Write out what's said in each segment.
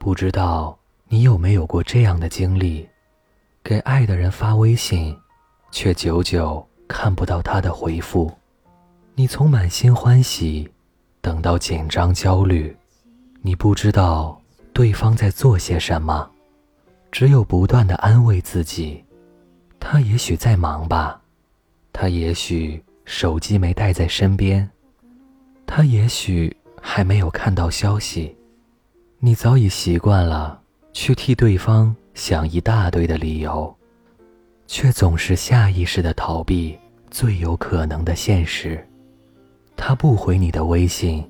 不知道你有没有过这样的经历：给爱的人发微信，却久久看不到他的回复。你从满心欢喜等到紧张焦虑，你不知道对方在做些什么，只有不断的安慰自己：他也许在忙吧，他也许手机没带在身边，他也许还没有看到消息。你早已习惯了去替对方想一大堆的理由，却总是下意识的逃避最有可能的现实。他不回你的微信，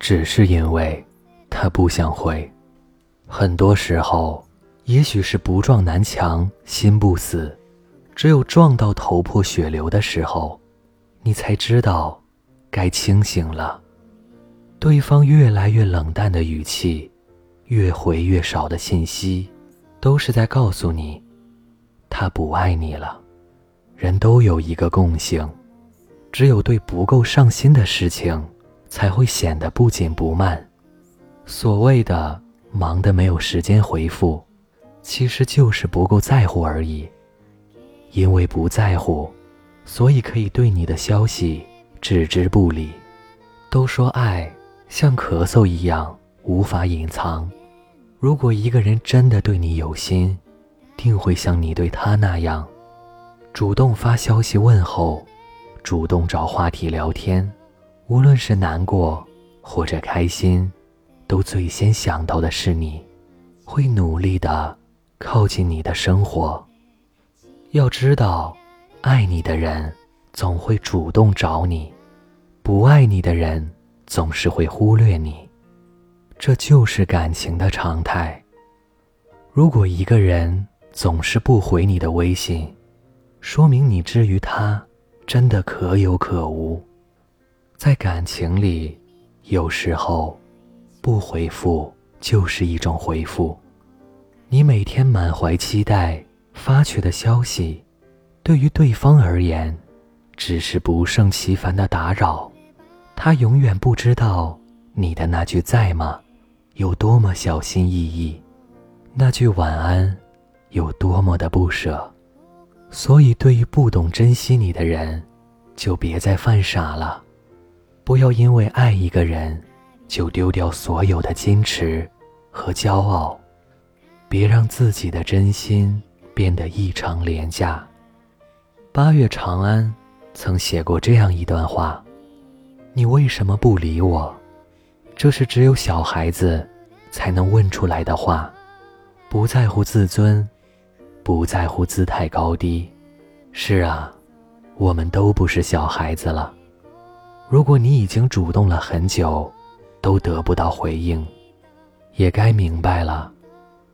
只是因为他不想回。很多时候，也许是不撞南墙心不死，只有撞到头破血流的时候，你才知道该清醒了。对方越来越冷淡的语气，越回越少的信息，都是在告诉你，他不爱你了。人都有一个共性，只有对不够上心的事情，才会显得不紧不慢。所谓的忙得没有时间回复，其实就是不够在乎而已。因为不在乎，所以可以对你的消息置之不理。都说爱。像咳嗽一样无法隐藏。如果一个人真的对你有心，定会像你对他那样，主动发消息问候，主动找话题聊天。无论是难过或者开心，都最先想到的是你，会努力的靠近你的生活。要知道，爱你的人总会主动找你，不爱你的人。总是会忽略你，这就是感情的常态。如果一个人总是不回你的微信，说明你之于他真的可有可无。在感情里，有时候不回复就是一种回复。你每天满怀期待发去的消息，对于对方而言，只是不胜其烦的打扰。他永远不知道你的那句在吗，有多么小心翼翼，那句晚安，有多么的不舍。所以，对于不懂珍惜你的人，就别再犯傻了。不要因为爱一个人，就丢掉所有的矜持和骄傲。别让自己的真心变得异常廉价。八月长安曾写过这样一段话。你为什么不理我？这是只有小孩子才能问出来的话。不在乎自尊，不在乎姿态高低。是啊，我们都不是小孩子了。如果你已经主动了很久，都得不到回应，也该明白了，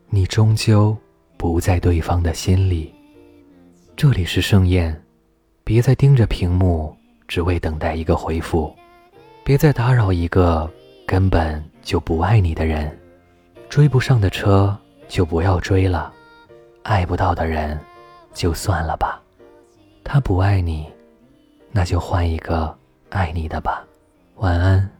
你终究不在对方的心里。这里是盛宴，别再盯着屏幕，只为等待一个回复。别再打扰一个根本就不爱你的人，追不上的车就不要追了，爱不到的人就算了吧。他不爱你，那就换一个爱你的吧。晚安。